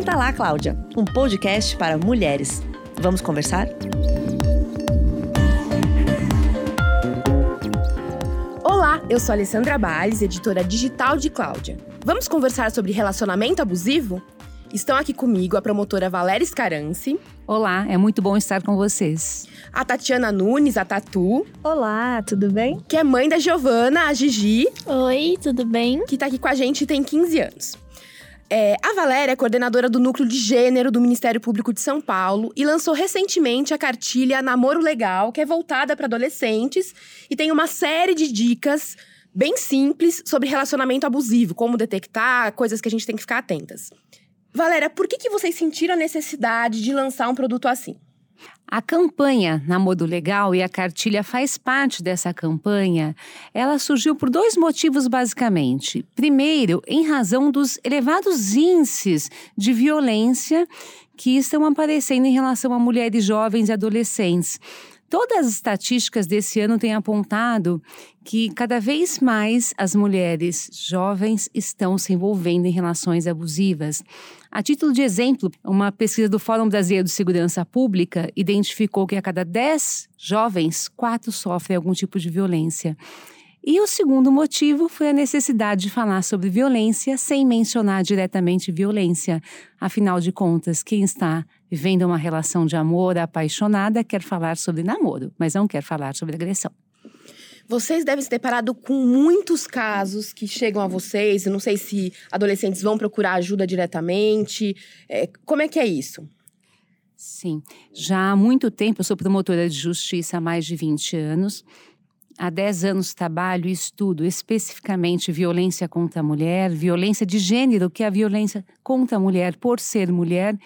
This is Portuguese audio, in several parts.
Senta lá, Cláudia, um podcast para mulheres. Vamos conversar? Olá, eu sou Alessandra Bales, editora digital de Cláudia. Vamos conversar sobre relacionamento abusivo? Estão aqui comigo a promotora Valéria Scarance. Olá, é muito bom estar com vocês. A Tatiana Nunes, a Tatu. Olá, tudo bem? Que é mãe da Giovana, a Gigi. Oi, tudo bem? Que tá aqui com a gente e tem 15 anos. É, a Valéria é coordenadora do Núcleo de Gênero do Ministério Público de São Paulo e lançou recentemente a cartilha Namoro Legal, que é voltada para adolescentes e tem uma série de dicas bem simples sobre relacionamento abusivo, como detectar, coisas que a gente tem que ficar atentas. Valéria, por que, que vocês sentiram a necessidade de lançar um produto assim? A campanha Namoro Legal e a cartilha faz parte dessa campanha. Ela surgiu por dois motivos basicamente. Primeiro, em razão dos elevados índices de violência que estão aparecendo em relação a mulheres jovens e adolescentes. Todas as estatísticas desse ano têm apontado que cada vez mais as mulheres jovens estão se envolvendo em relações abusivas. A título de exemplo, uma pesquisa do Fórum Brasileiro de Segurança Pública identificou que a cada 10 jovens, quatro sofrem algum tipo de violência. E o segundo motivo foi a necessidade de falar sobre violência sem mencionar diretamente violência. Afinal de contas, quem está vivendo uma relação de amor apaixonada quer falar sobre namoro, mas não quer falar sobre agressão. Vocês devem se deparado com muitos casos que chegam a vocês. Eu não sei se adolescentes vão procurar ajuda diretamente. É, como é que é isso? Sim, já há muito tempo eu sou promotora de justiça há mais de 20 anos. Há 10 anos trabalho e estudo especificamente violência contra a mulher, violência de gênero, que é a violência contra a mulher por ser mulher.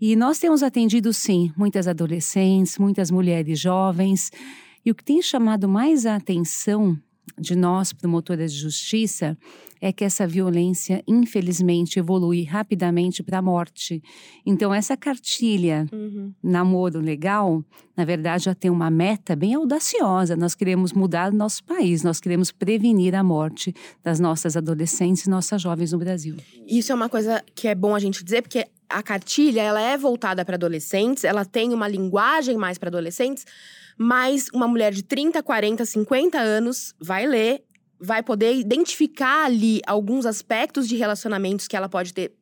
E nós temos atendido, sim, muitas adolescentes, muitas mulheres jovens. E o que tem chamado mais a atenção de nós, promotoras de justiça, é que essa violência, infelizmente, evolui rapidamente para a morte. Então, essa cartilha, uhum. namoro legal, na verdade, já tem uma meta bem audaciosa. Nós queremos mudar o nosso país, nós queremos prevenir a morte das nossas adolescentes e nossas jovens no Brasil. Isso é uma coisa que é bom a gente dizer, porque a cartilha ela é voltada para adolescentes, ela tem uma linguagem mais para adolescentes mas uma mulher de 30, 40, 50 anos vai ler, vai poder identificar ali alguns aspectos de relacionamentos que ela pode ter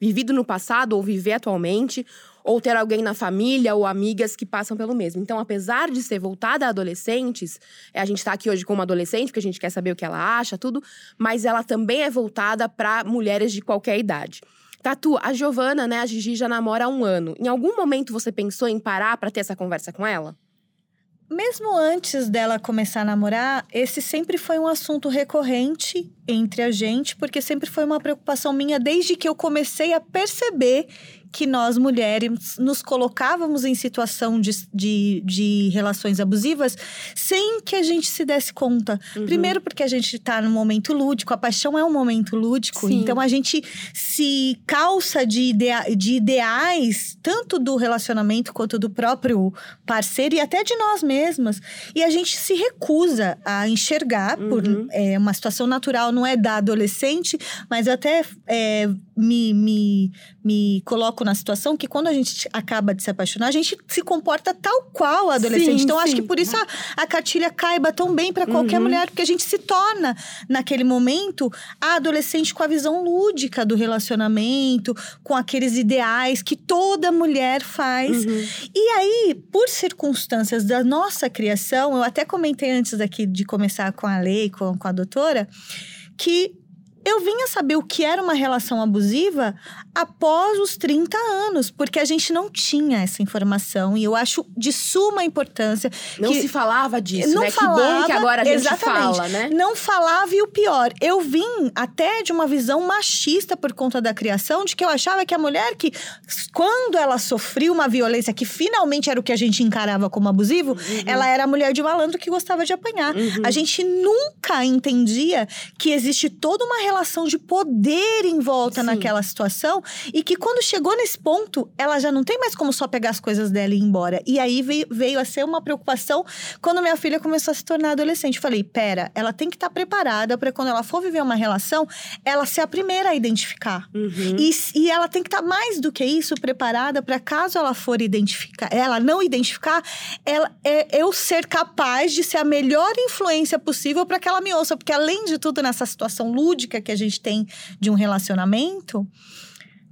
vivido no passado ou viver atualmente, ou ter alguém na família ou amigas que passam pelo mesmo. Então, apesar de ser voltada a adolescentes, a gente está aqui hoje com uma adolescente, porque a gente quer saber o que ela acha, tudo, mas ela também é voltada para mulheres de qualquer idade. Tatu, a Giovana, né, a Gigi já namora há um ano. Em algum momento você pensou em parar para ter essa conversa com ela? Mesmo antes dela começar a namorar, esse sempre foi um assunto recorrente entre a gente, porque sempre foi uma preocupação minha desde que eu comecei a perceber que nós mulheres nos colocávamos em situação de, de, de relações abusivas sem que a gente se desse conta. Uhum. Primeiro, porque a gente está num momento lúdico, a paixão é um momento lúdico, Sim. então a gente se calça de, idea, de ideais, tanto do relacionamento quanto do próprio parceiro e até de nós mesmas. E a gente se recusa a enxergar, uhum. por é, uma situação natural, não é da adolescente, mas até é, me, me, me coloco na situação que quando a gente acaba de se apaixonar, a gente se comporta tal qual a adolescente. Sim, então, sim. acho que por isso a, a cartilha caiba tão bem para qualquer uhum. mulher, porque a gente se torna, naquele momento, a adolescente com a visão lúdica do relacionamento, com aqueles ideais que toda mulher faz. Uhum. E aí, por circunstâncias da nossa criação, eu até comentei antes daqui de começar com a lei, com, com a doutora, que eu vinha saber o que era uma relação abusiva após os 30 anos, porque a gente não tinha essa informação e eu acho de suma importância. Não se falava disso, não né? Falava, que bom que agora a gente exatamente, fala, né? Não falava e o pior, eu vim até de uma visão machista por conta da criação, de que eu achava que a mulher que, quando ela sofria uma violência que finalmente era o que a gente encarava como abusivo, uhum. ela era a mulher de malandro que gostava de apanhar. Uhum. A gente nunca nunca entendia que existe toda uma relação de poder em volta Sim. naquela situação e que quando chegou nesse ponto, ela já não tem mais como só pegar as coisas dela e ir embora. E aí veio, veio a ser uma preocupação quando minha filha começou a se tornar adolescente. Eu falei, pera, ela tem que estar preparada para quando ela for viver uma relação, ela ser a primeira a identificar. Uhum. E, e ela tem que estar mais do que isso preparada para caso ela for identificar, ela não identificar, ela é eu ser capaz de ser a melhor influência possível para que ela me ouça, porque além de tudo nessa situação lúdica que a gente tem de um relacionamento,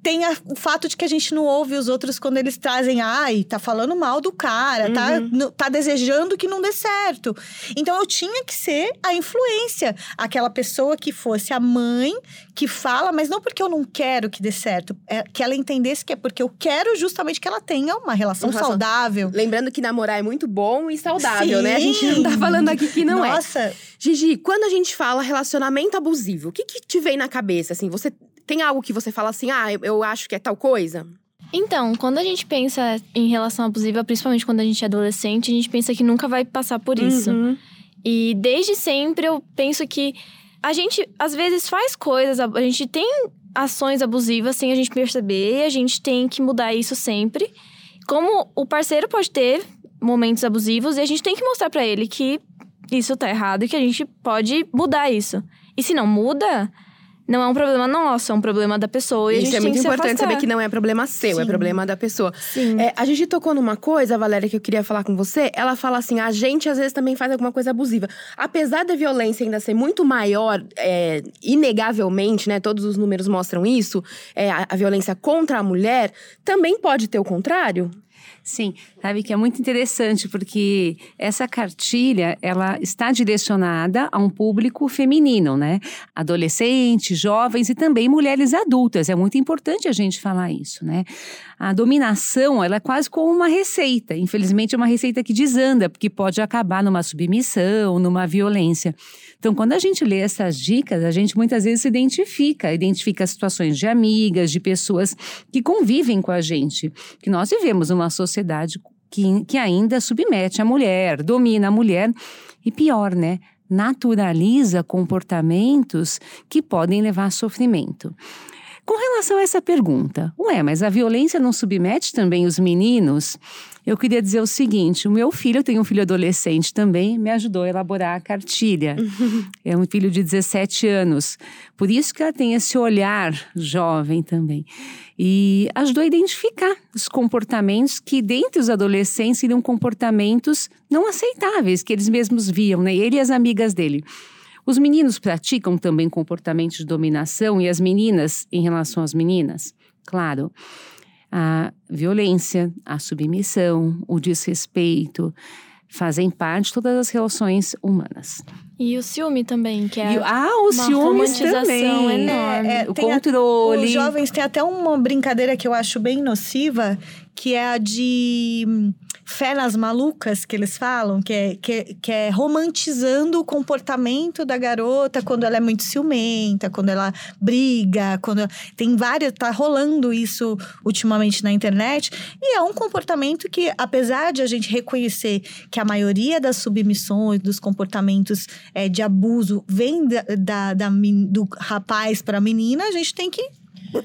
tem a- o fato de que a gente não ouve os outros quando eles trazem, ai, tá falando mal do cara, tá, no- tá desejando que não dê certo. Então eu tinha que ser a influência, aquela pessoa que fosse a mãe que fala, mas não porque eu não quero que dê certo, é que ela entendesse que é porque eu quero justamente que ela tenha uma relação Uma relação- saudável. Lembrando que namorar é muito bom e saudável, Sim. né? A gente não tá falando aqui que não é. Nossa, Gigi, quando a gente fala relacionamento abusivo, o que que te vem na cabeça? Assim, você tem algo que você fala assim, ah, eu, eu acho que é tal coisa? Então, quando a gente pensa em relação abusiva, principalmente quando a gente é adolescente, a gente pensa que nunca vai passar por isso. Uhum. E desde sempre eu penso que a gente às vezes faz coisas, a gente tem ações abusivas sem a gente perceber, e a gente tem que mudar isso sempre. Como o parceiro pode ter momentos abusivos e a gente tem que mostrar pra ele que isso tá errado e que a gente pode mudar isso. E se não muda, não é um problema nosso, é um problema da pessoa e a Isso gente é muito importante afastar. saber que não é problema seu, é Sim. problema da pessoa. Sim. É, a Gigi tocou numa coisa, Valéria, que eu queria falar com você. Ela fala assim: a gente às vezes também faz alguma coisa abusiva. Apesar da violência ainda ser muito maior, é, inegavelmente, né? Todos os números mostram isso, é, a, a violência contra a mulher, também pode ter o contrário? Sim, sabe que é muito interessante porque essa cartilha ela está direcionada a um público feminino, né? Adolescentes, jovens e também mulheres adultas. É muito importante a gente falar isso, né? A dominação ela é quase como uma receita. Infelizmente é uma receita que desanda porque pode acabar numa submissão, numa violência. Então, quando a gente lê essas dicas, a gente muitas vezes se identifica, identifica situações de amigas, de pessoas que convivem com a gente. Que nós vivemos uma sociedade que, que ainda submete a mulher, domina a mulher e pior, né? Naturaliza comportamentos que podem levar a sofrimento. Com relação a essa pergunta, ué, mas a violência não submete também os meninos? Eu queria dizer o seguinte: o meu filho, eu tenho um filho adolescente também, me ajudou a elaborar a cartilha. é um filho de 17 anos. Por isso que ela tem esse olhar jovem também. E ajudou a identificar os comportamentos que, dentre os adolescentes, seriam comportamentos não aceitáveis, que eles mesmos viam, né? Ele e as amigas dele. Os meninos praticam também comportamentos de dominação e as meninas em relação às meninas? Claro. A violência, a submissão, o desrespeito fazem parte de todas as relações humanas. E o ciúme também, que é E, ah, os uma ciúmes romantização também. enorme. É, o tem a- controle. Os jovens têm até uma brincadeira que eu acho bem nociva, que é a de fé nas malucas, que eles falam, que é, que, que é romantizando o comportamento da garota quando ela é muito ciumenta, quando ela briga, quando tem várias, tá rolando isso ultimamente na internet, e é um comportamento que, apesar de a gente reconhecer que a maioria das submissões, dos comportamentos é, de abuso vem da, da- da do rapaz para a menina, a gente tem que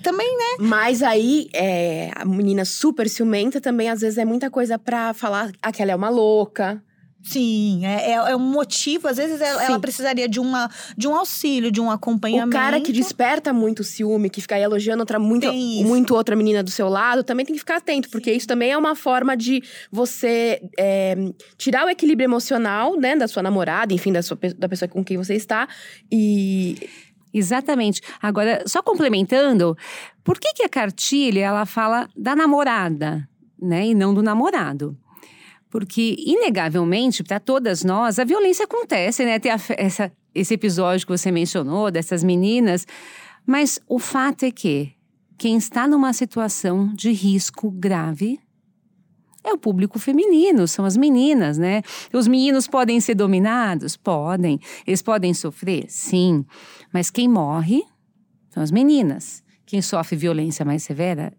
também, né? Mas aí, é, a menina super ciumenta também, às vezes, é muita coisa pra falar aquela é uma louca. Sim, é, é, é um motivo. Às vezes ela, Sim. ela precisaria de, uma, de um auxílio, de um acompanhamento. O cara que desperta muito o ciúme, que fica aí elogiando outra, muito, muito outra menina do seu lado, também tem que ficar atento, porque isso também é uma forma de você é, tirar o equilíbrio emocional, né, da sua namorada, enfim, da, sua, da pessoa com quem você está. E Exatamente. Agora, só complementando, por que, que a cartilha ela fala da namorada, né, e não do namorado? Porque, inegavelmente, para todas nós, a violência acontece, né? Tem a essa, esse episódio que você mencionou, dessas meninas. Mas o fato é que quem está numa situação de risco grave é o público feminino, são as meninas, né? Os meninos podem ser dominados? Podem. Eles podem sofrer? Sim. Mas quem morre são as meninas. Quem sofre violência mais severa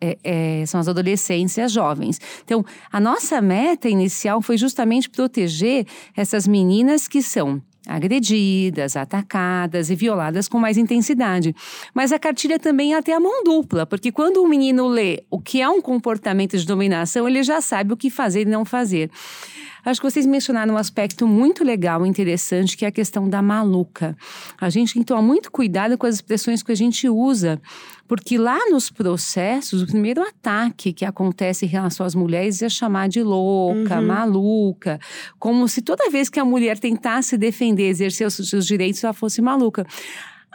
é- é- são as adolescentes e as jovens. Então, a nossa meta inicial foi justamente proteger essas meninas que são agredidas, atacadas e violadas com mais intensidade. Mas a cartilha também é tem a mão dupla, porque quando o menino lê o que é um comportamento de dominação, ele já sabe o que fazer e não fazer. Acho que vocês mencionaram um aspecto muito legal, interessante, que é a questão da maluca. A gente tem que tomar muito cuidado com as expressões que a gente usa, porque lá nos processos, o primeiro ataque que acontece em relação às mulheres é chamar de louca, uhum. maluca, como se toda vez que a mulher tentasse defender, exercer os seus direitos, ela fosse maluca.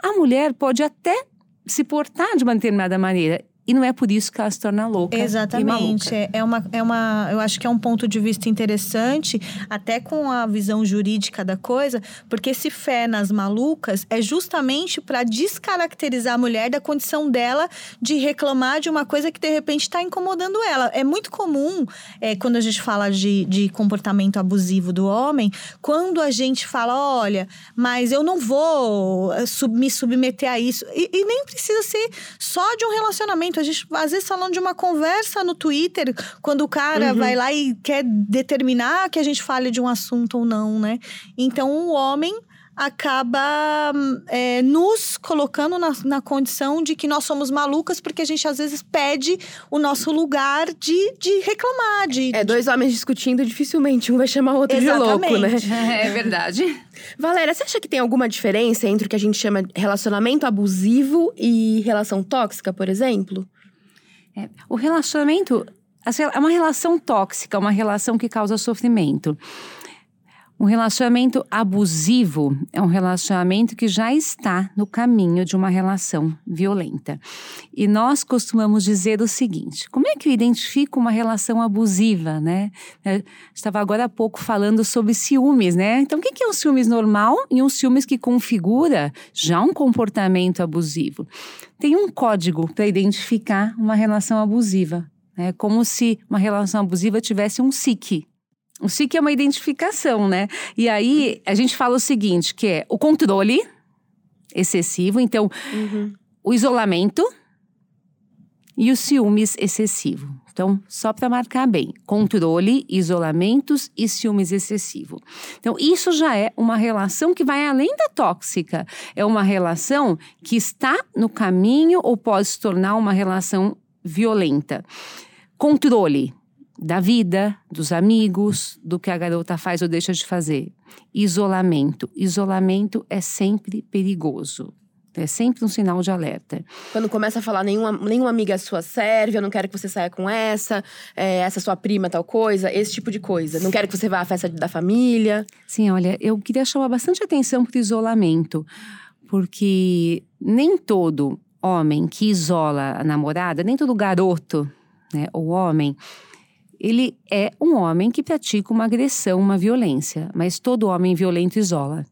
A mulher pode até se portar de uma determinada maneira. E não é por isso que ela se torna louca. Exatamente. É, é, uma, é uma. Eu acho que é um ponto de vista interessante, até com a visão jurídica da coisa, porque esse fé nas malucas é justamente para descaracterizar a mulher da condição dela de reclamar de uma coisa que de repente está incomodando ela. É muito comum, é, quando a gente fala de, de comportamento abusivo do homem, quando a gente fala, olha, mas eu não vou eh, me submeter a isso. E, e nem precisa ser só de um relacionamento. A gente, às vezes, falando de uma conversa no Twitter, quando o cara uhum. vai lá e quer determinar que a gente fale de um assunto ou não, né? Então, o homem acaba é, nos colocando na, na, condição de que nós somos malucas porque a gente às vezes pede o nosso lugar de, de reclamar. De, é, dois homens discutindo, dificilmente um vai chamar o outro Exatamente. de louco, né? É verdade. Valéria, você acha que tem alguma diferença entre o que a gente chama de relacionamento abusivo e relação tóxica, por exemplo? É, o relacionamento é uma relação tóxica, uma relação que causa sofrimento. Um relacionamento abusivo é um relacionamento que já está no caminho de uma relação violenta. E nós costumamos dizer o seguinte: como é que eu identifico uma relação abusiva, né? Eu estava agora há pouco falando sobre ciúmes, né? Então, o que é um ciúmes normal e um ciúmes que configura já um comportamento abusivo? Tem um código para identificar uma relação abusiva. É como se uma relação abusiva tivesse um SIC, o SIC é uma identificação, né? E aí a gente fala o seguinte, que é o controle excessivo, então uhum. o isolamento e os ciúmes excessivo. Então, só para marcar bem, controle, isolamentos e ciúmes excessivo. Então, isso já é uma relação que vai além da tóxica. É uma relação que está no caminho ou pode se tornar uma relação violenta. Controle da vida, dos amigos, do que a garota faz ou deixa de fazer. Isolamento. Isolamento é sempre perigoso. É sempre um sinal de alerta. Quando começa a falar, nenhuma, nenhuma amiga sua serve, eu não quero que você saia com essa, é, essa sua prima, tal coisa, esse tipo de coisa. Não quero que você vá à festa da família. Sim, olha, eu queria chamar bastante atenção para o isolamento, porque nem todo homem que isola a namorada, nem todo garoto, né, ou homem, ele é um homem que pratica uma agressão, uma violência, mas todo homem violento isola.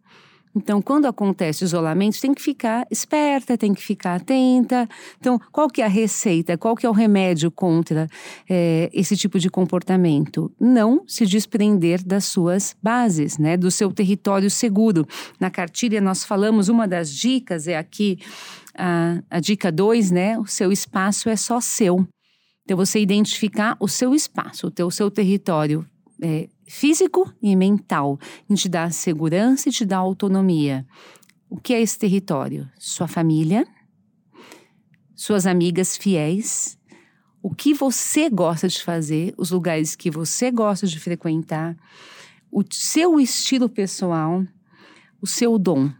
Então, quando acontece isolamento, tem que ficar esperta, tem que ficar atenta. Então, qual que é a receita? Qual que é o remédio contra é, esse tipo de comportamento? Não se desprender das suas bases, né? Do seu território seguro. Na cartilha nós falamos, uma das dicas é aqui, a, a dica 2, né? O seu espaço é só seu. Então, você identificar o seu espaço, o, teu, o seu território é, físico e mental, em te dar segurança e te dar autonomia. O que é esse território? Sua família, suas amigas fiéis, o que você gosta de fazer, os lugares que você gosta de frequentar, o seu estilo pessoal, o seu dom.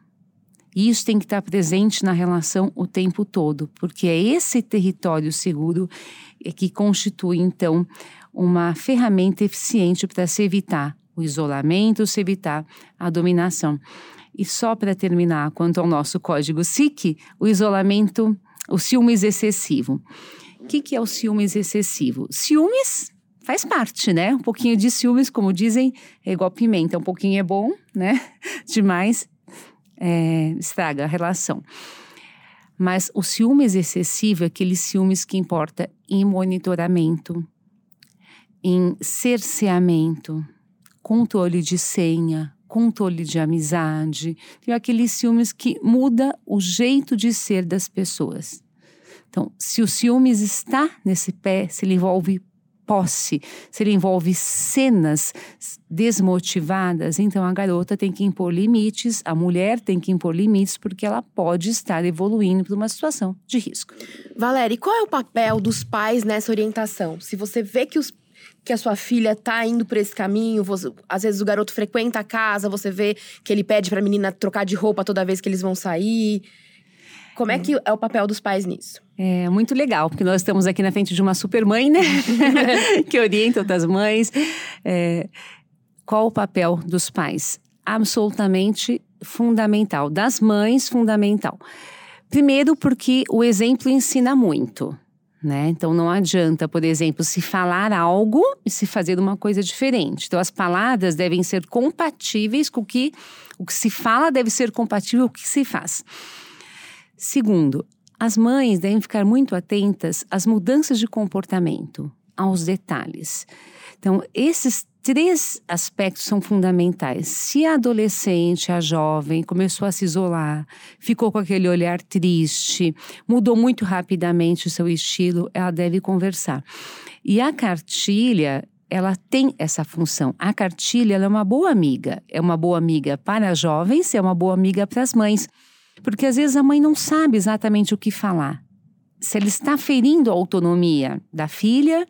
E isso tem que estar presente na relação o tempo todo, porque é esse território seguro que constitui, então, uma ferramenta eficiente para se evitar o isolamento, se evitar a dominação. E só para terminar, quanto ao nosso código SIC, o isolamento, o ciúmes excessivo. O que, que é o ciúmes excessivo? Ciúmes faz parte, né? Um pouquinho de ciúmes, como dizem, é igual pimenta. Um pouquinho é bom, né? Demais é, estraga a relação. Mas o ciúmes excessivo é aquele ciúmes que importa em monitoramento, em cerceamento, controle de senha, controle de amizade. Tem aqueles ciúmes que muda o jeito de ser das pessoas. Então, se o ciúmes está nesse pé, se ele envolve posse, se ele envolve cenas desmotivadas, então a garota tem que impor limites, a mulher tem que impor limites, porque ela pode estar evoluindo para uma situação de risco. Valéria, e qual é o papel dos pais nessa orientação? Se você vê que os que a sua filha tá indo por esse caminho, você, às vezes o garoto frequenta a casa, você vê que ele pede pra menina trocar de roupa toda vez que eles vão sair. Como é que é o papel dos pais nisso? É muito legal, porque nós estamos aqui na frente de uma super mãe, né? que orienta outras mães. É, qual o papel dos pais? Absolutamente fundamental. Das mães, fundamental. Primeiro, porque o exemplo ensina muito. Né? Então não adianta, por exemplo, se falar algo e se fazer uma coisa diferente. Então as palavras devem ser compatíveis com o que o que se fala deve ser compatível com o que se faz. Segundo, as mães devem ficar muito atentas às mudanças de comportamento, aos detalhes. Então, esses três aspectos são fundamentais. Se a adolescente, a jovem, começou a se isolar, ficou com aquele olhar triste, mudou muito rapidamente o seu estilo, ela deve conversar. E a cartilha, ela tem essa função. A cartilha é uma boa amiga. É uma boa amiga para jovens, é uma boa amiga para as mães. Porque às vezes a mãe não sabe exatamente o que falar. Se ela está ferindo a autonomia da filha,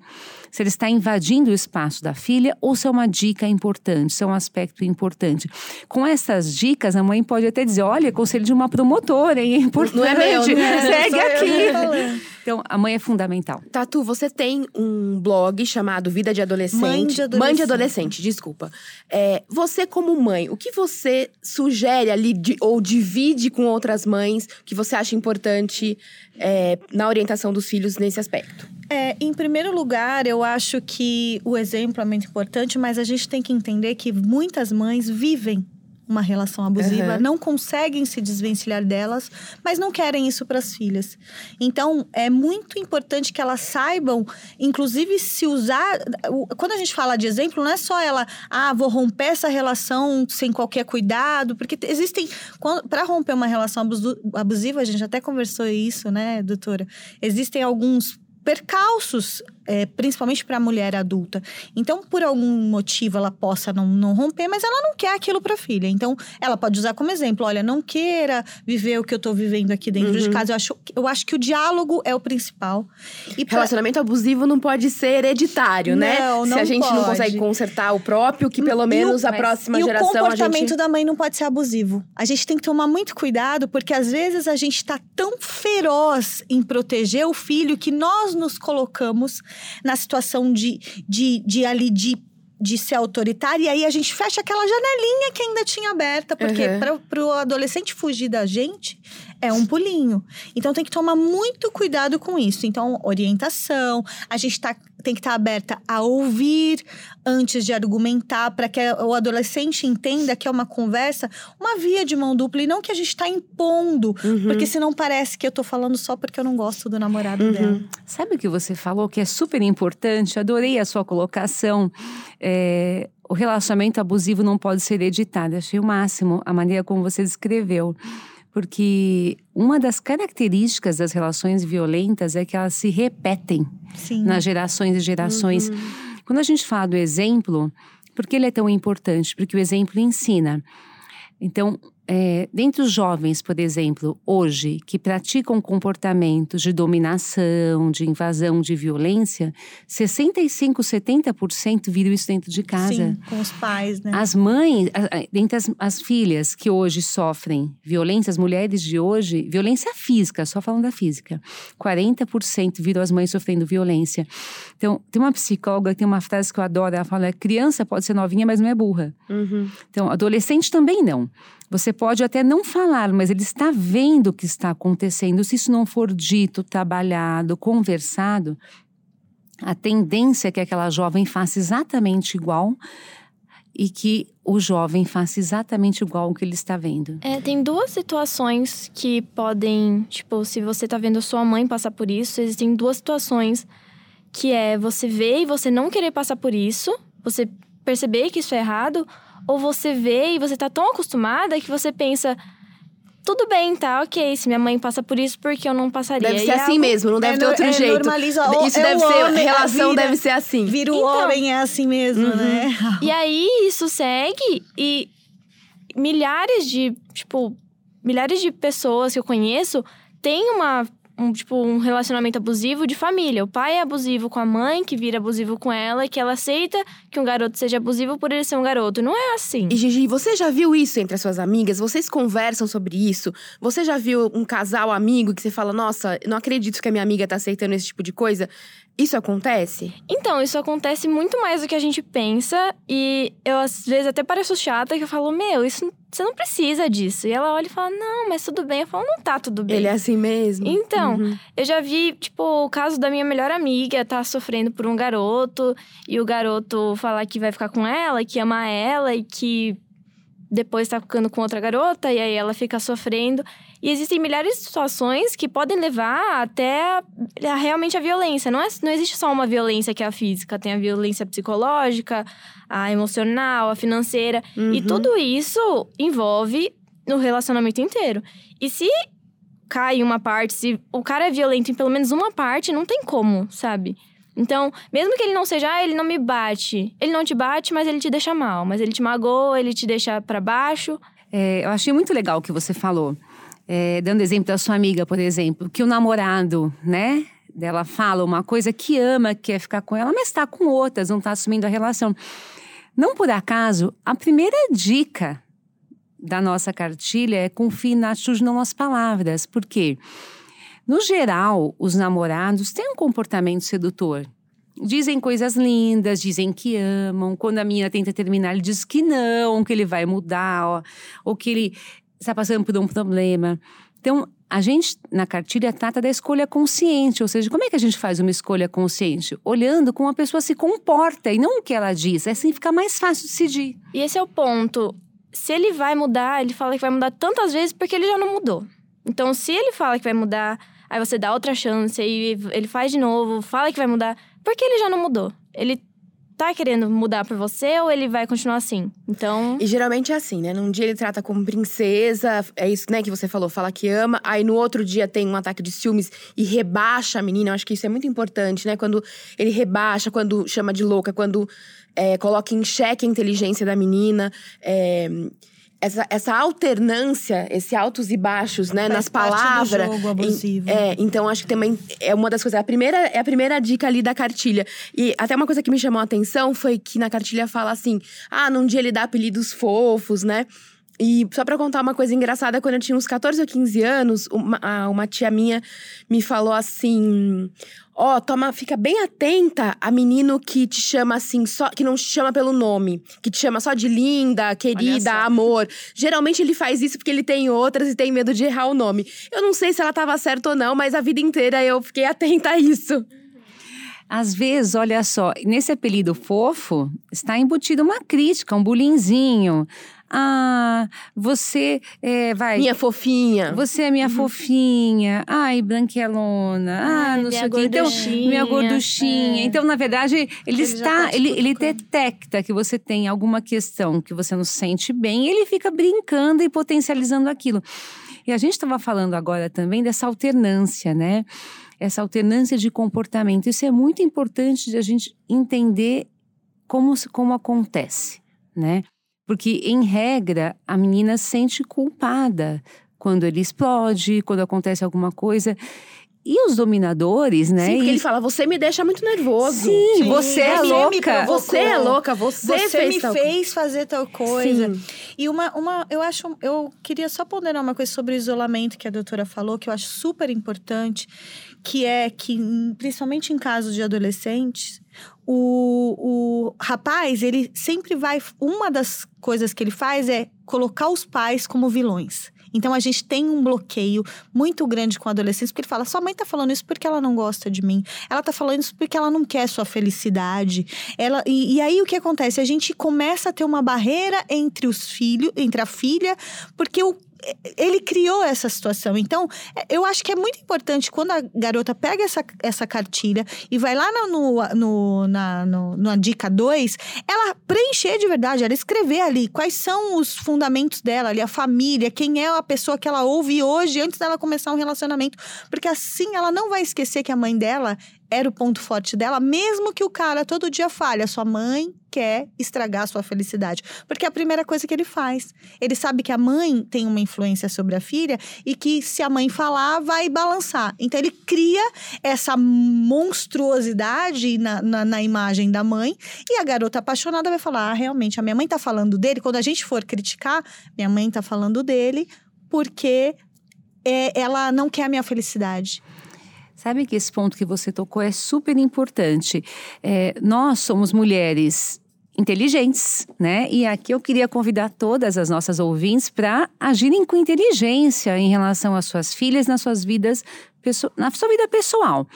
se ele está invadindo o espaço da filha ou se é uma dica importante, se é um aspecto importante. Com essas dicas, a mãe pode até dizer: olha, conselho de uma promotora, hein? É importante. Não é meu, né? Segue aqui. Então, a mãe é fundamental. Tatu, você tem um blog chamado Vida de Adolescente. Mãe de Adolescente. Mãe de Adolescente, desculpa. É, você, como mãe, o que você sugere ali de, ou divide com outras mães que você acha importante é, na orientação dos filhos nesse aspecto? É, em primeiro lugar, eu acho que o exemplo é muito importante, mas a gente tem que entender que muitas mães vivem uma relação abusiva, Uhum. não conseguem se desvencilhar delas, mas não querem isso para as filhas. Então, é muito importante que elas saibam, inclusive, se usar. Quando a gente fala de exemplo, não é só ela, ah, vou romper essa relação sem qualquer cuidado, porque te- existem. Para romper uma relação abusiva, a gente até conversou isso, né, doutora? Existem alguns percalços, é, principalmente para a mulher adulta. Então, por algum motivo, ela possa não, não romper, mas ela não quer aquilo para a filha. Então, ela pode usar como exemplo: olha, não queira viver o que eu tô vivendo aqui dentro de casa. Eu acho, eu acho que o diálogo é o principal. E pra- Relacionamento abusivo não pode ser hereditário, né? Não, Se não a gente não pode. consegue consertar o próprio, que pelo menos a mas- próxima e o geração a comportamento gente. da mãe não pode ser abusivo. A gente tem que tomar muito cuidado, porque às vezes a gente está tão feroz em proteger o filho que nós nos colocamos na situação de, de, de ali de. De ser autoritária, e aí a gente fecha aquela janelinha que ainda tinha aberta, porque Uhum. para o adolescente fugir da gente é um pulinho. Então tem que tomar muito cuidado com isso. Então, orientação, a gente tá, tem que estar aberta a ouvir antes de argumentar, para que o adolescente entenda que é uma conversa, uma via de mão dupla, e não que a gente está impondo, Uhum. porque senão parece que eu tô falando só porque eu não gosto do namorado Uhum. dela. Sabe o que você falou que é super importante? Adorei a sua colocação. É, o relacionamento abusivo não pode ser editado. Achei o máximo a maneira como você descreveu. Porque uma das características das relações violentas é que elas se repetem Sim. nas gerações e gerações. Quando a gente fala do exemplo, por que ele é tão importante? Porque o exemplo ensina. Então, é, dentre os jovens, por exemplo, hoje, que praticam comportamentos de dominação, de invasão, de violência, 65, 70% viram isso dentro de casa. Sim, com os pais, né? As mães, dentre as, as filhas que hoje sofrem violência, as mulheres de hoje, violência física, só falando da física, 40% viram as mães sofrendo violência. Então, tem uma psicóloga que tem uma frase que eu adoro, ela fala: criança pode ser novinha, mas não é burra. Uhum. Então, adolescente também não. Você pode até não falar, mas ele está vendo o que está acontecendo. Se isso não for dito, trabalhado, conversado, a tendência é que aquela jovem faça exatamente igual e que o jovem faça exatamente igual ao que ele está vendo. É, tem duas situações que podem, tipo, se você tá vendo sua mãe passar por isso, existem duas situações que é você ver e você não querer passar por isso, você perceber que isso é errado, ou você vê e você tá tão acostumada que você pensa, tudo bem, tá? Ok, se minha mãe passa por isso, porque eu não passaria. Deve E ser é assim algo- mesmo, não deve É ter outro é, jeito. normaliza, Isso é deve o ser, homem, a relação vida- deve ser assim. Vira o Então- homem, é assim mesmo, Uhum. né? E aí, isso segue e milhares de, tipo, milhares de pessoas que eu conheço têm uma, um, tipo, um relacionamento abusivo de família. O pai é abusivo com a mãe, que vira abusivo com ela, e que ela aceita que um garoto seja abusivo por ele ser um garoto. Não é assim. E Gigi, você já viu isso entre as suas amigas? Vocês conversam sobre isso? Você já viu um casal amigo que você fala, nossa, não acredito que a minha amiga tá aceitando esse tipo de coisa? Isso acontece? Então, isso acontece muito mais do que a gente pensa. E eu, às vezes, até pareço chata, que eu falo, meu, isso, você não precisa disso. E ela olha e fala, não, mas tudo bem. Eu falo, não tá tudo bem. Ele é assim mesmo? Então, Uhum. eu já vi, tipo, o caso da minha melhor amiga tá sofrendo por um garoto e o garoto falar que vai ficar com ela, que ama ela e que depois tá ficando com outra garota e aí ela fica sofrendo. E existem milhares de situações que podem levar até a, realmente a violência. Não, é, não existe só uma violência que é a física, tem a violência psicológica, a emocional, a financeira. E Uhum. tudo isso envolve no relacionamento inteiro. E se cai uma parte, se o cara é violento em pelo menos uma parte, não tem como, sabe? Então, mesmo que ele não seja, ah, ele não me bate. Ele não te bate, mas ele te deixa mal. Mas ele te magoa, ele te deixa pra baixo. É, eu achei muito legal o que você falou. É, dando exemplo da sua amiga, por exemplo, que o namorado, né? Dela fala uma coisa que ama, quer ficar com ela, mas está com outras, não está assumindo a relação. Não por acaso, a primeira dica da nossa cartilha é confie na atitude, não nas palavras. Por quê? No geral, os namorados têm um comportamento sedutor. Dizem coisas lindas, dizem que amam. Quando a menina tenta terminar, ele diz que não, que ele vai mudar, ó, ou que ele está passando por um problema. Então, a gente, na cartilha, trata da escolha consciente. Ou seja, como é que a gente faz uma escolha consciente? Olhando como a pessoa se comporta e não o que ela diz. Assim fica mais fácil decidir. E esse é o ponto. Se ele vai mudar, ele fala que vai mudar tantas vezes porque ele já não mudou. Então, se ele fala que vai mudar, aí você dá outra chance, aí ele faz de novo, fala que vai mudar, porque ele já não mudou. Ele tá querendo mudar por você ou ele vai continuar assim? Então. E geralmente é assim, né? Num dia ele trata como princesa, é isso, né, que você falou, fala que ama. Aí no outro dia tem um ataque de ciúmes e rebaixa a menina. Eu acho que isso é muito importante, né? Quando ele rebaixa, quando chama de louca, quando é, coloca em xeque a inteligência da menina. é, essa, essa alternância, esse altos e baixos, né, Faz nas palavras. jogo abusivo. É, então acho que também é uma das coisas. A primeira, é a primeira dica ali da cartilha. E até uma coisa que me chamou a atenção foi que na cartilha fala assim: ah, num dia ele dá apelidos fofos, né? E só pra contar uma coisa engraçada, quando eu tinha uns 14 ou 15 anos, uma, uma tia minha me falou assim: Ó, toma, fica bem atenta a menino que te chama assim, só que não te chama pelo nome, que te chama só de linda, querida, amor. Geralmente ele faz isso porque ele tem outras e tem medo de errar o nome. Eu não sei se ela tava certa ou não, mas a vida inteira eu fiquei atenta a isso. Às vezes, olha só, nesse apelido fofo está embutido uma crítica, um bulinzinho. Ah, você é, vai. Minha fofinha. Você é minha fofinha. Ai, branquelona. Ah, Ai, não sei o quê. Então, gorduchinha. minha gorduchinha. É. Então, na verdade, ele, Ele está. tá ele, ele cutucando. detecta que você tem alguma questão que você não se sente bem e ele fica brincando e potencializando aquilo. E a gente estava falando agora também dessa alternância, né? Essa alternância de comportamento. Isso é muito importante de a gente entender como, se- como acontece, né? Porque, em regra, a menina se sente culpada quando ele explode, quando acontece alguma coisa. E os dominadores, né? Sim, porque E- ele fala, você me deixa muito nervoso. Sim, Sim, você é louca. Você é louca, você, Você fez me tal fez fazer tal coisa. Sim. E uma, uma, eu acho, eu queria só ponderar uma coisa sobre o isolamento que a doutora falou, que eu acho super importante, que é que, principalmente em casos de adolescentes, o, o rapaz, ele sempre vai. Uma das coisas que ele faz é colocar os pais como vilões. Então a gente tem um bloqueio muito grande com adolescentes, porque ele fala: sua mãe tá falando isso porque ela não gosta de mim. Ela tá falando isso porque ela não quer sua felicidade. Ela, e, e aí o que acontece? A gente começa a ter uma barreira entre os filhos, entre a filha, porque o, ele criou essa situação. Então, é, eu acho que é muito importante quando a garota pega essa, essa cartilha e vai lá no, no, na, no, na dica 2, ela preencher de verdade, ela escrever ali quais são os fundamentos dela, ali, a família, quem é a pessoa que ela ouve hoje, antes dela começar um relacionamento. Porque assim ela não vai esquecer que a mãe dela era o ponto forte dela, mesmo que o cara todo dia fale, a sua mãe quer estragar a sua felicidade. Porque é a primeira coisa que ele faz. Ele sabe que a mãe tem uma influência sobre a filha e que se a mãe falar, vai balançar. Então ele cria essa monstruosidade na, na, na imagem da mãe e a garota apaixonada vai falar: ah, realmente, a minha mãe tá falando dele. Quando a gente for criticar, minha mãe tá falando dele porque é, ela não quer a minha felicidade. Sabe que esse ponto que você tocou é super importante. É, nós somos mulheres inteligentes, né? E aqui eu queria convidar todas as nossas ouvintes para agirem com inteligência em relação às suas filhas, nas suas vidas, na sua vida pessoal.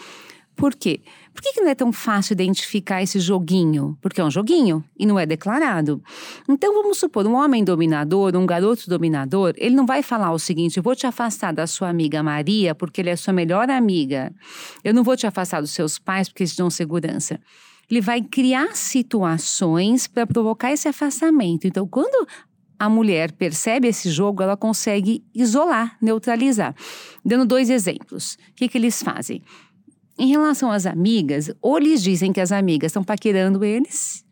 Por quê? Por que, que não é tão fácil identificar esse joguinho? Porque é um joguinho e não é declarado. Então vamos supor, um homem dominador, um garoto dominador, ele não vai falar o seguinte: eu vou te afastar da sua amiga Maria porque ele é sua melhor amiga. Eu não vou te afastar dos seus pais porque eles dão segurança. Ele vai criar situações para provocar esse afastamento. Então, quando a mulher percebe esse jogo, ela consegue isolar, neutralizar. Dando dois exemplos. O que, que eles fazem? Em relação às amigas, ou lhes dizem que as amigas estão paquerando eles,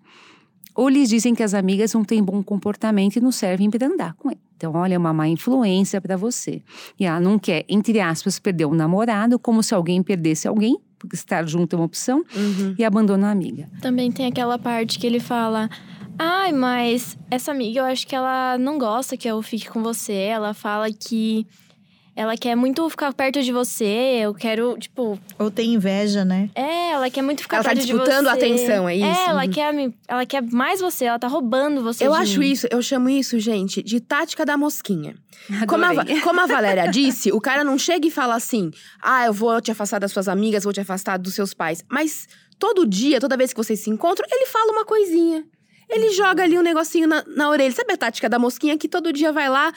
ou lhes dizem que as amigas não têm bom comportamento e não servem para andar com ele. Então, olha, é uma má influência para você. E ela não quer, entre aspas, perder um namorado, como se alguém perdesse alguém, porque estar junto é uma opção, uhum. e abandona a amiga. Também tem aquela parte que ele fala. Ai, mas essa amiga eu acho que ela não gosta que eu fique com você. Ela fala que ela quer muito ficar perto de você, eu quero, tipo. Ou tem inveja, né? É, ela quer muito ficar ela tá perto de você. Ela tá disputando a atenção, é isso? É, ela, uhum. quer, ela quer mais você, ela tá roubando você. Eu acho mim. isso, eu chamo isso, gente, de tática da mosquinha. Como a, como a Valéria disse, o cara não chega e fala assim: ah, eu vou te afastar das suas amigas, vou te afastar dos seus pais. Mas todo dia, toda vez que vocês se encontram, ele fala uma coisinha. Ele joga ali um negocinho na, na orelha. Sabe a tática da mosquinha que todo dia vai lá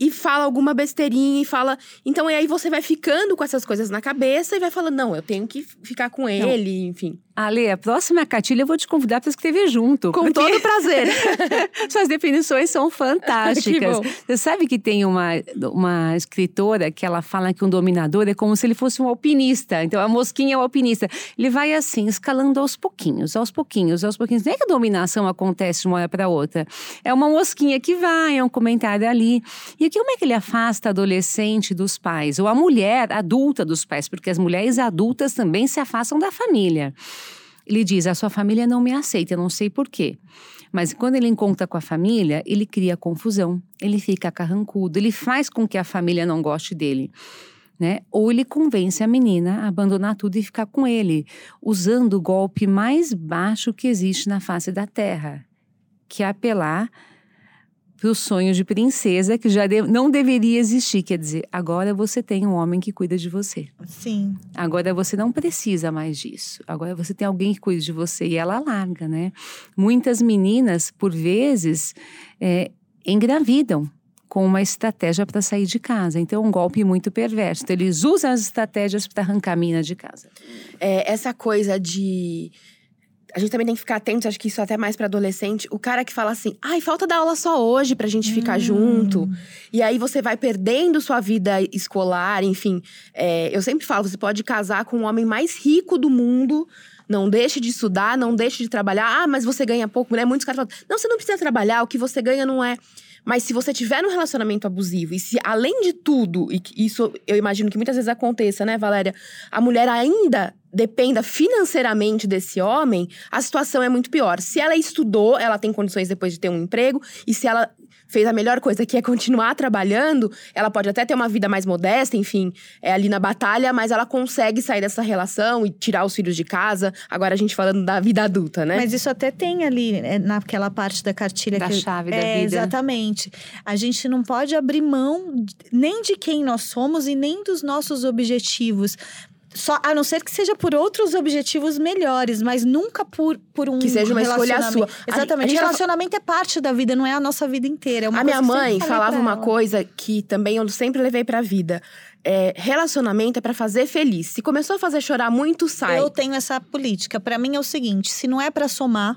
e fala alguma besteirinha e fala. Então, e aí você vai ficando com essas coisas na cabeça e vai falando, não, eu tenho que ficar com ele, não. enfim. Ale, a próxima cartilha eu vou te convidar para escrever junto. Com porque... todo prazer. Suas definições são fantásticas. Você sabe que tem uma, uma escritora que ela fala que um dominador é como se ele fosse um alpinista. Então, a mosquinha é o alpinista. Ele vai assim, escalando aos pouquinhos, aos pouquinhos, aos pouquinhos. Não é que a dominação acontece de uma hora para outra. É uma mosquinha que vai, é um comentário ali. E aqui, como é que ele afasta a adolescente dos pais? Ou a mulher adulta dos pais? Porque as mulheres adultas também se afastam da família. Ele diz: a sua família não me aceita, eu não sei porquê. Mas quando ele encontra com a família, ele cria confusão, ele fica carrancudo, ele faz com que a família não goste dele. Né? Ou ele convence a menina a abandonar tudo e ficar com ele, usando o golpe mais baixo que existe na face da terra, que é apelar para o sonho de princesa que já de, não deveria existir. Quer dizer, agora você tem um homem que cuida de você. Sim. Agora você não precisa mais disso. Agora você tem alguém que cuida de você e ela larga, né? Muitas meninas, por vezes, é, engravidam com uma estratégia para sair de casa. Então, é um golpe muito perverso. Então, eles usam as estratégias para arrancar a mina de casa. É, essa coisa de a gente também tem que ficar atento, acho que isso é até mais para adolescente, o cara que fala assim: "Ai, falta dar aula só hoje pra gente ficar hum. junto". E aí você vai perdendo sua vida escolar, enfim. É, eu sempre falo, você pode casar com o homem mais rico do mundo, não deixe de estudar, não deixe de trabalhar. Ah, mas você ganha pouco, né? Muitos caras falam: "Não, você não precisa trabalhar, o que você ganha não é mas se você tiver um relacionamento abusivo e se além de tudo, e isso eu imagino que muitas vezes aconteça, né, Valéria, a mulher ainda dependa financeiramente desse homem, a situação é muito pior. Se ela estudou, ela tem condições depois de ter um emprego, e se ela fez a melhor coisa, que é continuar trabalhando, ela pode até ter uma vida mais modesta, enfim, é ali na batalha, mas ela consegue sair dessa relação e tirar os filhos de casa. Agora a gente falando da vida adulta, né? Mas isso até tem ali é, naquela parte da cartilha da que chave da é, vida. Exatamente. A gente não pode abrir mão nem de quem nós somos e nem dos nossos objetivos Só, a não ser que seja por outros objetivos melhores, mas nunca por, por um Que seja uma escolha sua. A- Exatamente. a tá- relacionamento é parte da vida, não é a nossa vida inteira. É a minha mãe falava uma ela. coisa que também eu sempre levei pra vida. É, relacionamento é pra fazer feliz. Se começou a fazer chorar muito, sai. Eu tenho essa política. Pra mim é o seguinte: se não é pra somar,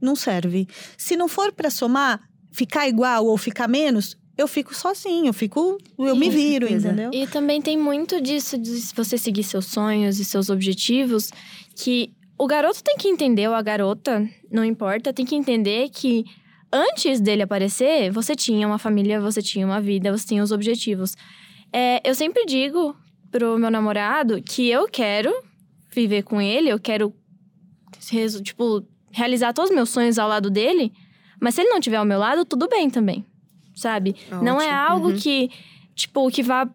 não serve. Se não for pra somar, ficar igual ou ficar menos, eu fico sozinho, eu fico, eu me viro, entendeu? E também tem muito disso, de você seguir seus sonhos e seus objetivos, que o garoto tem que entender, ou a garota, não importa, tem que entender que antes dele aparecer, você tinha uma família, você tinha uma vida, você tinha os objetivos. É, eu sempre digo pro meu namorado que eu quero viver com ele, eu quero, tipo, realizar todos os meus sonhos ao lado dele, mas se ele não estiver ao meu lado, tudo bem também, sabe? Não é Ótimo. algo Uhum. que, tipo, que vá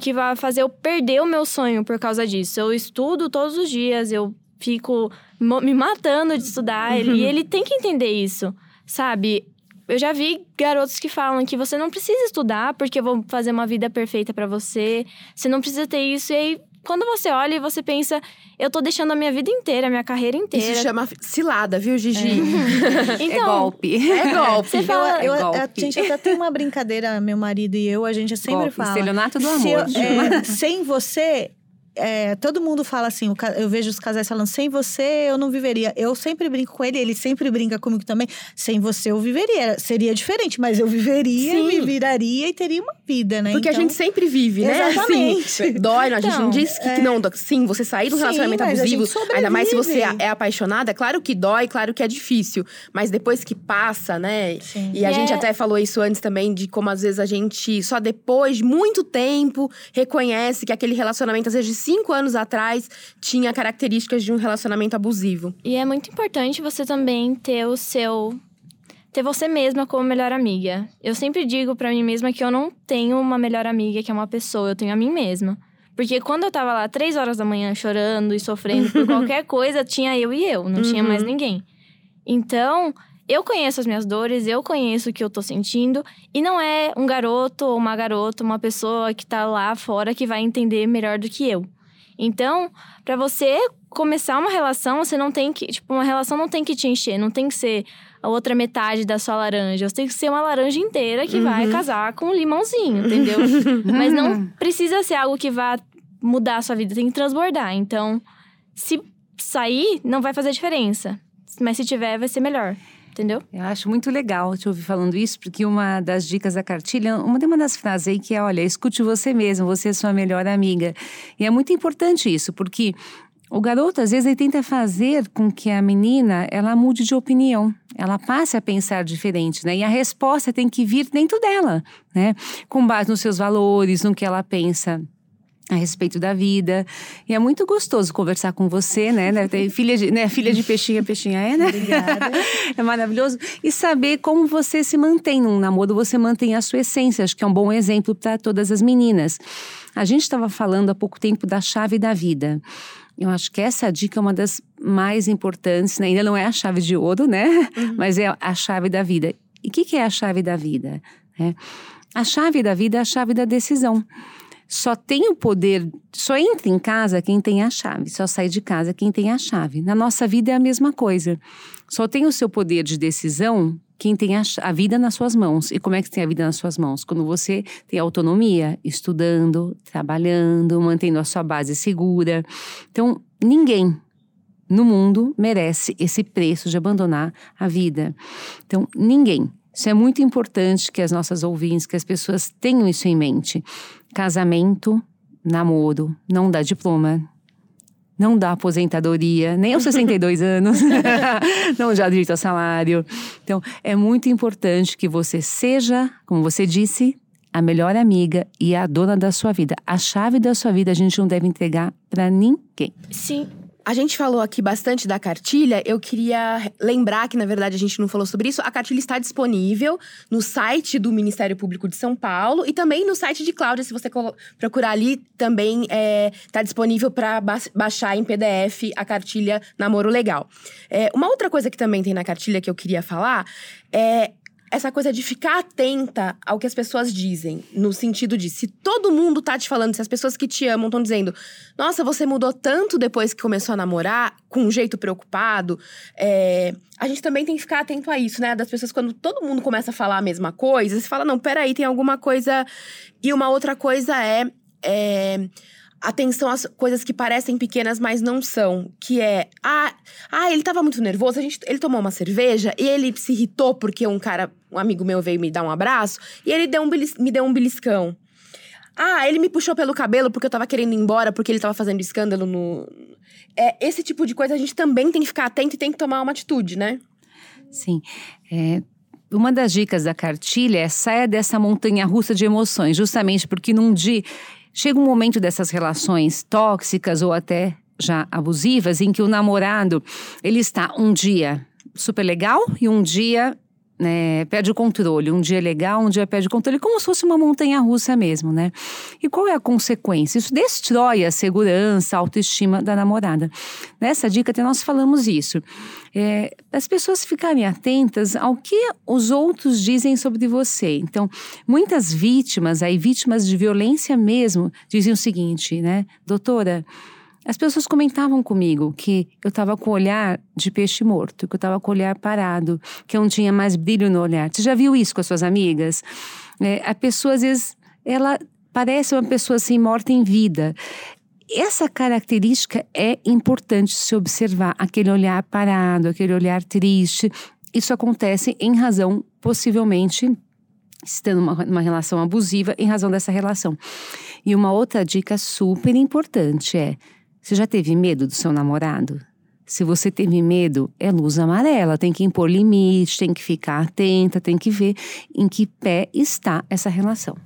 que vai fazer eu perder o meu sonho por causa disso. Eu estudo todos os dias, eu fico me matando de estudar. ele- E ele tem que entender isso, sabe? Eu já vi garotos que falam que você não precisa estudar porque eu vou fazer uma vida perfeita pra você. Você não precisa ter isso. E aí, quando você olha e você pensa, eu tô deixando a minha vida inteira, a minha carreira inteira. Isso chama cilada, viu, Gigi? é Então, golpe. É golpe. Você fala- Eu- É a golpe. gente até tem uma brincadeira, meu marido e eu, a gente sempre Golpe, fala. estelionato do Se eu- amor. é, sem você, é, todo mundo fala assim, eu vejo os casais falando, sem você eu não viveria. Eu sempre brinco com ele, ele sempre brinca comigo também. Sem você eu viveria. Seria diferente, mas eu viveria, Sim. me viraria e teria uma vida, né? Porque a Então- gente sempre vive, né? Exatamente. Assim, dói, a gente não Então, diz que, que não. Sim, você sair do Sim, relacionamento a abusivo, ainda mais se você sobrevive. é apaixonada, é claro que dói, claro que é difícil. Mas depois que passa, né? Sim. E a E gente é- até falou isso antes também, de como às vezes a gente, só depois de muito tempo, reconhece que aquele relacionamento, às vezes cinco anos atrás, tinha características de um relacionamento abusivo. E é muito importante você também ter o seu. ter você mesma como melhor amiga. Eu sempre digo pra mim mesma que eu não tenho uma melhor amiga que é uma pessoa, eu tenho a mim mesma. Porque quando eu tava lá três horas da manhã chorando e sofrendo por qualquer coisa, tinha eu e eu, não tinha Uhum. mais ninguém. Então, eu conheço as minhas dores, eu conheço o que eu tô sentindo, e não é um garoto ou uma garota, uma pessoa que tá lá fora que vai entender melhor do que eu. Então, pra você começar uma relação, você não tem que. Tipo, uma relação não tem que te encher, não tem que ser a outra metade da sua laranja. Você tem que ser uma laranja inteira que vai casar com um limãozinho, entendeu? Mas não precisa ser algo que vá mudar a sua vida, tem que transbordar. Então, se sair, não vai fazer diferença. Mas se tiver, vai ser melhor. Entendeu? Eu acho muito legal te ouvir falando isso, porque uma das dicas da cartilha, uma, tem uma das frases aí que é: olha, escute você mesmo, você é sua melhor amiga. E é muito importante isso, porque o garoto, às vezes, ele tenta fazer com que a menina ela mude de opinião, ela passe a pensar diferente, né? E a resposta tem que vir dentro dela, né? Com base nos seus valores, no que ela pensa a respeito da vida. E é muito gostoso conversar com você, né? né? Tem filha de, né? Filha de peixinha, peixinha é, né? Obrigada. É maravilhoso. E saber como você se mantém num namoro, você mantém a sua essência. Acho que é um bom exemplo para todas as meninas. A gente estava falando há pouco tempo da chave da vida. Eu acho que essa dica é uma das mais importantes, né? Ainda não é a chave de ouro, né? Mas é a chave da vida. E o que, que é a chave da vida? né? A chave da vida é a chave da decisão. Só tem o poder, só entra em casa quem tem a chave, só sai de casa quem tem a chave. Na nossa vida é a mesma coisa. Só tem o seu poder de decisão quem tem a, a vida nas suas mãos. E como é que tem a vida nas suas mãos? Quando você tem autonomia, estudando, trabalhando, mantendo a sua base segura. Então, ninguém no mundo merece esse preço de abandonar a vida. Então, ninguém. Isso é muito importante que as nossas ouvintes, que as pessoas tenham isso em mente. Casamento, namoro, não dá diploma, não dá aposentadoria, nem aos 62 anos, não dá direito ao salário. Então, é muito importante que você seja, como você disse, a melhor amiga e a dona da sua vida. A chave da sua vida a gente não deve entregar para ninguém. Sim. A gente falou aqui bastante da cartilha. Eu queria lembrar que, na verdade, a gente não falou sobre isso. A cartilha está disponível no site do Ministério Público de São Paulo e também no site de Cláudia. Se você procurar ali, também está disponível para baixar em PDF a cartilha Namoro Legal. É, uma outra coisa que também tem na cartilha que eu queria falar é essa coisa de ficar atenta ao que as pessoas dizem. No sentido de, se todo mundo tá te falando, se as pessoas que te amam estão dizendo, nossa, você mudou tanto depois que começou a namorar, com um jeito preocupado. É, a gente também tem que ficar atento a isso, né? Das pessoas, quando todo mundo começa a falar a mesma coisa, você fala, não, peraí, tem alguma coisa. E uma outra coisa é. é atenção às coisas que parecem pequenas, mas não são. Que é, ah, ah ele tava muito nervoso, a gente, ele tomou uma cerveja e ele se irritou porque um cara, um amigo meu veio me dar um abraço e ele deu um me deu um beliscão. Ah, ele me puxou pelo cabelo porque eu tava querendo ir embora, porque ele tava fazendo escândalo no. É, esse tipo de coisa a gente também tem que ficar atento e tem que tomar uma atitude, né? Sim. É, uma das dicas da cartilha é saia dessa montanha russa de emoções, justamente porque num dia Chega um momento dessas relações tóxicas ou até já abusivas em que o namorado ele está um dia super legal e um dia né, perde o controle. Um dia é legal, um dia perde o controle, como se fosse uma montanha russa mesmo, né? E qual é a consequência? Isso destrói a segurança, a autoestima da namorada. Nessa dica até nós falamos isso. É, as pessoas ficarem atentas ao que os outros dizem sobre você. Então, muitas vítimas, aí vítimas de violência mesmo, dizem o seguinte, né? Doutora, as pessoas comentavam comigo que eu estava com o olhar de peixe morto, que eu estava com o olhar parado, que eu não tinha mais brilho no olhar. Você já viu isso com as suas amigas? É, a pessoa, às vezes, ela parece uma pessoa assim, morta em vida. Essa característica é importante se observar, aquele olhar parado, aquele olhar triste. Isso acontece em razão, possivelmente, estando numa, numa relação abusiva, em razão dessa relação. E uma outra dica super importante é você já teve medo do seu namorado? Se você teve medo, é luz amarela. Tem que impor limite, tem que ficar atenta, tem que ver em que pé está essa relação.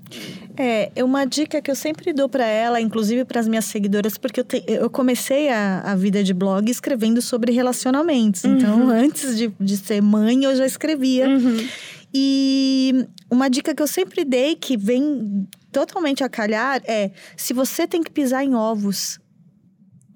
É, é uma dica que eu sempre dou para ela, inclusive para as minhas seguidoras, porque eu, te, eu comecei a, a, vida de blog escrevendo sobre relacionamentos. Uhum. Então, antes de, de ser mãe, eu já escrevia. Uhum. E uma dica que eu sempre dei, que vem totalmente a calhar, é: se você tem que pisar em ovos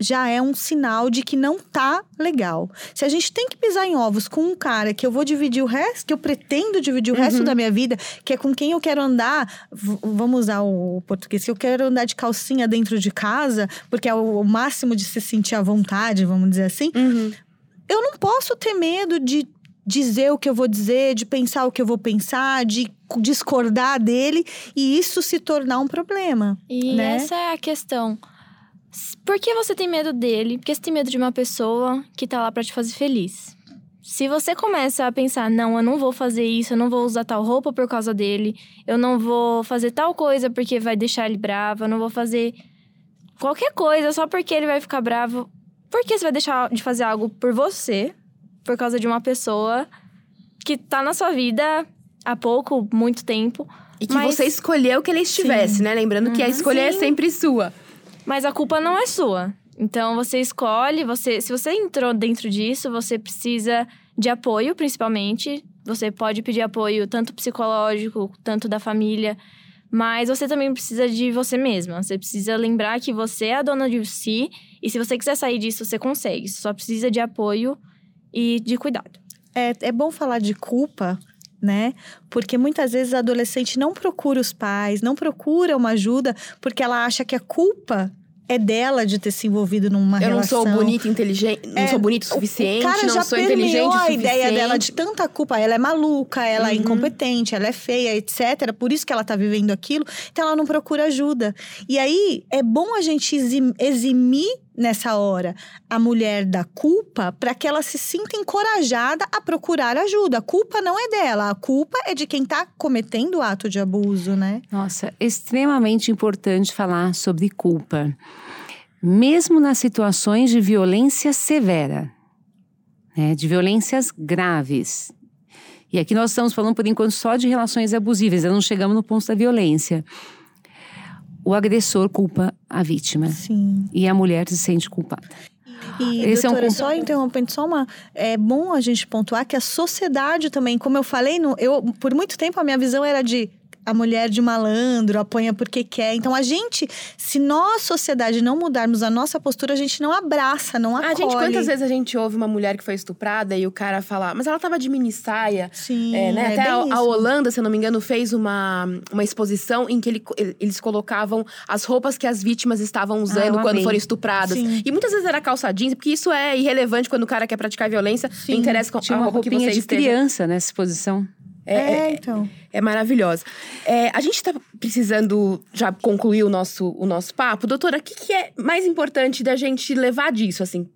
já é um sinal de que não tá legal. Se a gente tem que pisar em ovos com um cara que eu vou dividir o resto, que eu pretendo dividir o uhum. resto da minha vida, que é com quem eu quero andar, vamos usar o português, que eu quero andar de calcinha dentro de casa, porque é o máximo de se sentir à vontade, vamos dizer assim. Uhum. Eu não posso ter medo de dizer o que eu vou dizer, de pensar o que eu vou pensar, de discordar dele e isso se tornar um problema. E né? essa é a questão. Por que você tem medo dele? Porque você tem medo de uma pessoa que tá lá para te fazer feliz. Se você começa a pensar, não, eu não vou fazer isso, eu não vou usar tal roupa por causa dele, eu não vou fazer tal coisa porque vai deixar ele bravo, eu não vou fazer qualquer coisa só porque ele vai ficar bravo. Por que você vai deixar de fazer algo por você, por causa de uma pessoa que tá na sua vida há pouco, muito tempo? E que mas... você escolheu que ele estivesse, Sim. né? Lembrando uhum, que a uhum. escolha é sempre sua. Mas a culpa não é sua. Então você escolhe, você, se você entrou dentro disso, você precisa de apoio, principalmente. Você pode pedir apoio tanto psicológico, tanto da família, mas você também precisa de você mesma. Você precisa lembrar que você é a dona de si e se você quiser sair disso, você consegue. Você só precisa de apoio e de cuidado. É, é bom falar de culpa, né? Porque muitas vezes a adolescente não procura os pais, não procura uma ajuda, porque ela acha que a culpa é dela de ter se envolvido numa eu relação. Eu não sou bonita, inteligente, não é, sou bonito o suficiente, o cara não já sou inteligente a ideia dela de tanta culpa. Ela é maluca, ela é uhum. é incompetente, ela é feia, etc. Por isso que ela tá vivendo aquilo. Então ela não procura ajuda. E aí é bom a gente eximir nessa hora a mulher da culpa para que ela se sinta encorajada a procurar ajuda. A culpa não é dela, a culpa é de quem está cometendo o ato de abuso, né? Nossa, extremamente importante falar sobre culpa. Mesmo nas situações de violência severa, né, de violências graves. E aqui nós estamos falando por enquanto só de relações abusivas, ainda não chegamos no ponto da violência o agressor culpa a vítima. Sim. E a mulher se sente culpada. E, Esse doutora, é um... só interrompendo, só uma... É bom a gente pontuar que a sociedade também, como eu falei, no, eu, por muito tempo a minha visão era de a mulher de malandro, apanha porque quer. Então a gente, se nós, sociedade, não mudarmos a nossa postura, a gente não abraça, não acolhe. A gente, quantas vezes a gente ouve uma mulher que foi estuprada e o cara fala, mas ela tava de mini saia. Sim, É, né? é Até bem a, a. Holanda, se eu não me engano, fez uma, uma exposição em que ele- eles colocavam as roupas que as vítimas estavam usando eu quando amei. foram estupradas. Sim. E muitas vezes era calça jeans, porque isso é irrelevante quando o cara quer praticar violência. Não interessa com Tinha a uma roupa que roupinha você de esteja. criança nessa exposição. É, então. É maravilhosa. É, a gente tá precisando já concluir o nosso, o nosso papo. Doutora, o que, que é mais importante da gente levar disso, assim?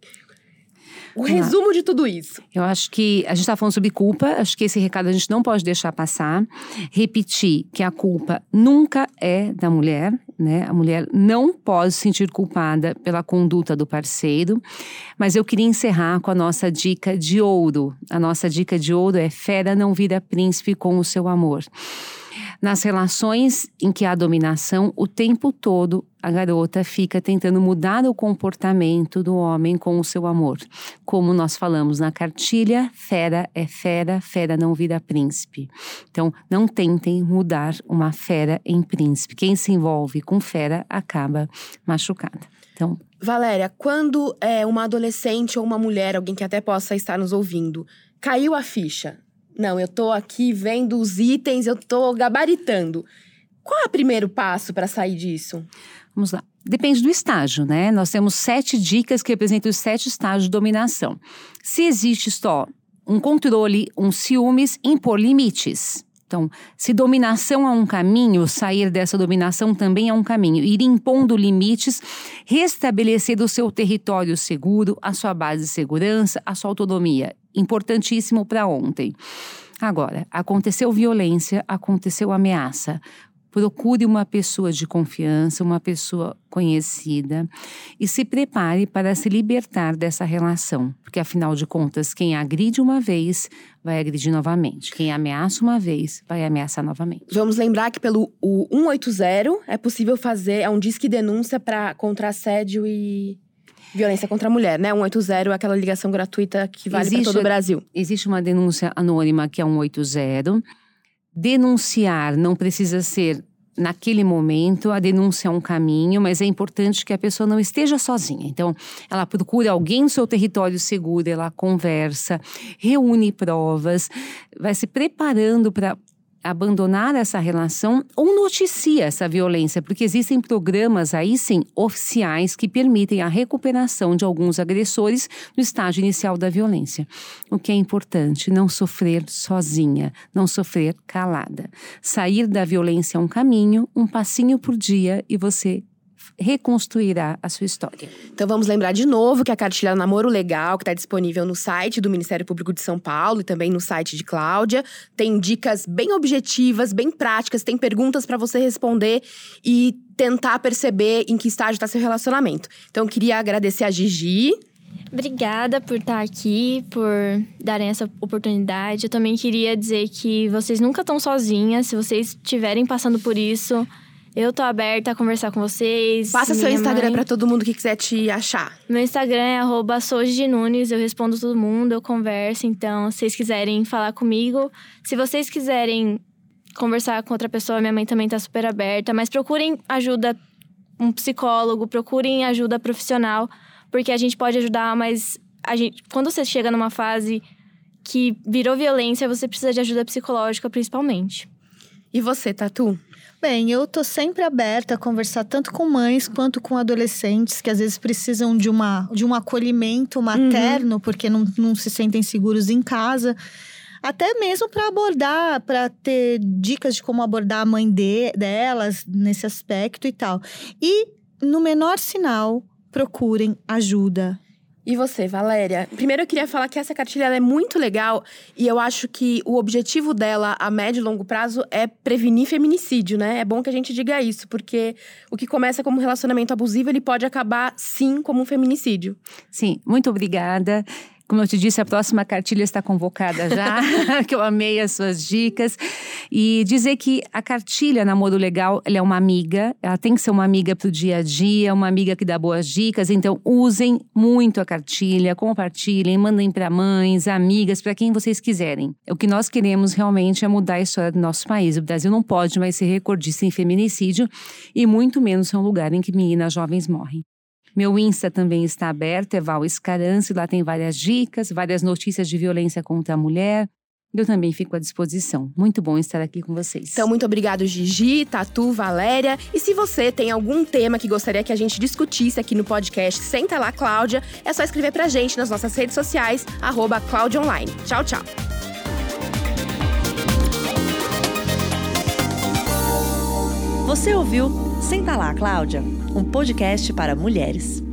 O resumo de tudo isso. Eu acho que a gente está falando sobre culpa, acho que esse recado a gente não pode deixar passar. Repetir que a culpa nunca é da mulher, né? A mulher não pode se sentir culpada pela conduta do parceiro. Mas eu queria encerrar com a nossa dica de ouro. A nossa dica de ouro é: fera não vira príncipe com o seu amor. Nas relações em que há dominação, o tempo todo a garota fica tentando mudar o comportamento do homem com o seu amor. Como nós falamos na cartilha, fera é fera, fera não vira príncipe. Então, não tentem mudar uma fera em príncipe. Quem se envolve com fera acaba machucada. Então, Valéria, quando é uma adolescente ou uma mulher, alguém que até possa estar nos ouvindo, caiu a ficha. Não, eu tô aqui vendo os itens, eu tô gabaritando. Qual é o primeiro passo para sair disso? Vamos lá. Depende do estágio, né? Nós temos sete dicas que representam os sete estágios de dominação. Se existe só um controle, um ciúmes, impor limites. Então, se dominação é um caminho, sair dessa dominação também é um caminho. Ir impondo limites, restabelecer o seu território seguro, a sua base de segurança, a sua autonomia. Importantíssimo para ontem. Agora, aconteceu violência, aconteceu ameaça. Procure uma pessoa de confiança, uma pessoa conhecida e se prepare para se libertar dessa relação. Porque, afinal de contas, quem agride uma vez vai agredir novamente. Quem ameaça uma vez vai ameaçar novamente. Vamos lembrar que pelo o 180 é possível fazer, é um disque denúncia para contra assédio e violência contra a mulher, né? 180 é aquela ligação gratuita que vale para todo o Brasil. Existe uma denúncia anônima que é 180. Denunciar não precisa ser naquele momento, a denúncia é um caminho, mas é importante que a pessoa não esteja sozinha. Então, ela procura alguém no seu território seguro, ela conversa, reúne provas, vai se preparando para abandonar essa relação ou noticia essa violência, porque existem programas aí sim oficiais que permitem a recuperação de alguns agressores no estágio inicial da violência. O que é importante, não sofrer sozinha, não sofrer calada. Sair da violência é um caminho, um passinho por dia e você reconstruirá a sua história. Então vamos lembrar de novo que a cartilha Namoro Legal, que está disponível no site do Ministério Público de São Paulo e também no site de Cláudia, tem dicas bem objetivas, bem práticas, tem perguntas para você responder e tentar perceber em que estágio está seu relacionamento. Então eu queria agradecer a Gigi. Obrigada por estar aqui, por darem essa oportunidade. Eu também queria dizer que vocês nunca estão sozinhas. Se vocês estiverem passando por isso, eu tô aberta a conversar com vocês. Passa seu Instagram mãe. para todo mundo que quiser te achar. Meu Instagram é arroba Nunes, eu respondo todo mundo, eu converso. Então, se vocês quiserem falar comigo, se vocês quiserem conversar com outra pessoa, minha mãe também tá super aberta. Mas procurem ajuda, um psicólogo, procurem ajuda profissional, porque a gente pode ajudar, mas a gente, quando você chega numa fase que virou violência, você precisa de ajuda psicológica, principalmente. E você, Tatu? Bem, eu tô sempre aberta a conversar tanto com mães quanto com adolescentes que às vezes precisam de, uma, de um acolhimento materno porque não, não se sentem seguros em casa. Até mesmo para abordar, para ter dicas de como abordar a mãe de, delas nesse aspecto e tal. E no menor sinal, procurem ajuda. E você, Valéria? Primeiro eu queria falar que essa cartilha é muito legal e eu acho que o objetivo dela a médio e longo prazo é prevenir feminicídio, né? É bom que a gente diga isso, porque o que começa como um relacionamento abusivo, ele pode acabar sim como um feminicídio. Sim, muito obrigada. Como eu te disse, a próxima cartilha está convocada já, que eu amei as suas dicas. E dizer que a cartilha Namoro Legal, ela é uma amiga, ela tem que ser uma amiga para o dia a dia, uma amiga que dá boas dicas. Então, usem muito a cartilha, compartilhem, mandem para mães, amigas, para quem vocês quiserem. O que nós queremos realmente é mudar a história do nosso país. O Brasil não pode mais ser recordista em feminicídio e muito menos ser um lugar em que meninas jovens morrem. Meu Insta também está aberto, é Val Escarance, lá tem várias dicas, várias notícias de violência contra a mulher. Eu também fico à disposição. Muito bom estar aqui com vocês. Então, muito obrigado, Gigi, Tatu, Valéria. E se você tem algum tema que gostaria que a gente discutisse aqui no podcast Senta Lá, Cláudia, é só escrever pra gente nas nossas redes sociais, arroba Online. Tchau, tchau. Você ouviu Senta Lá, Cláudia, um podcast para mulheres.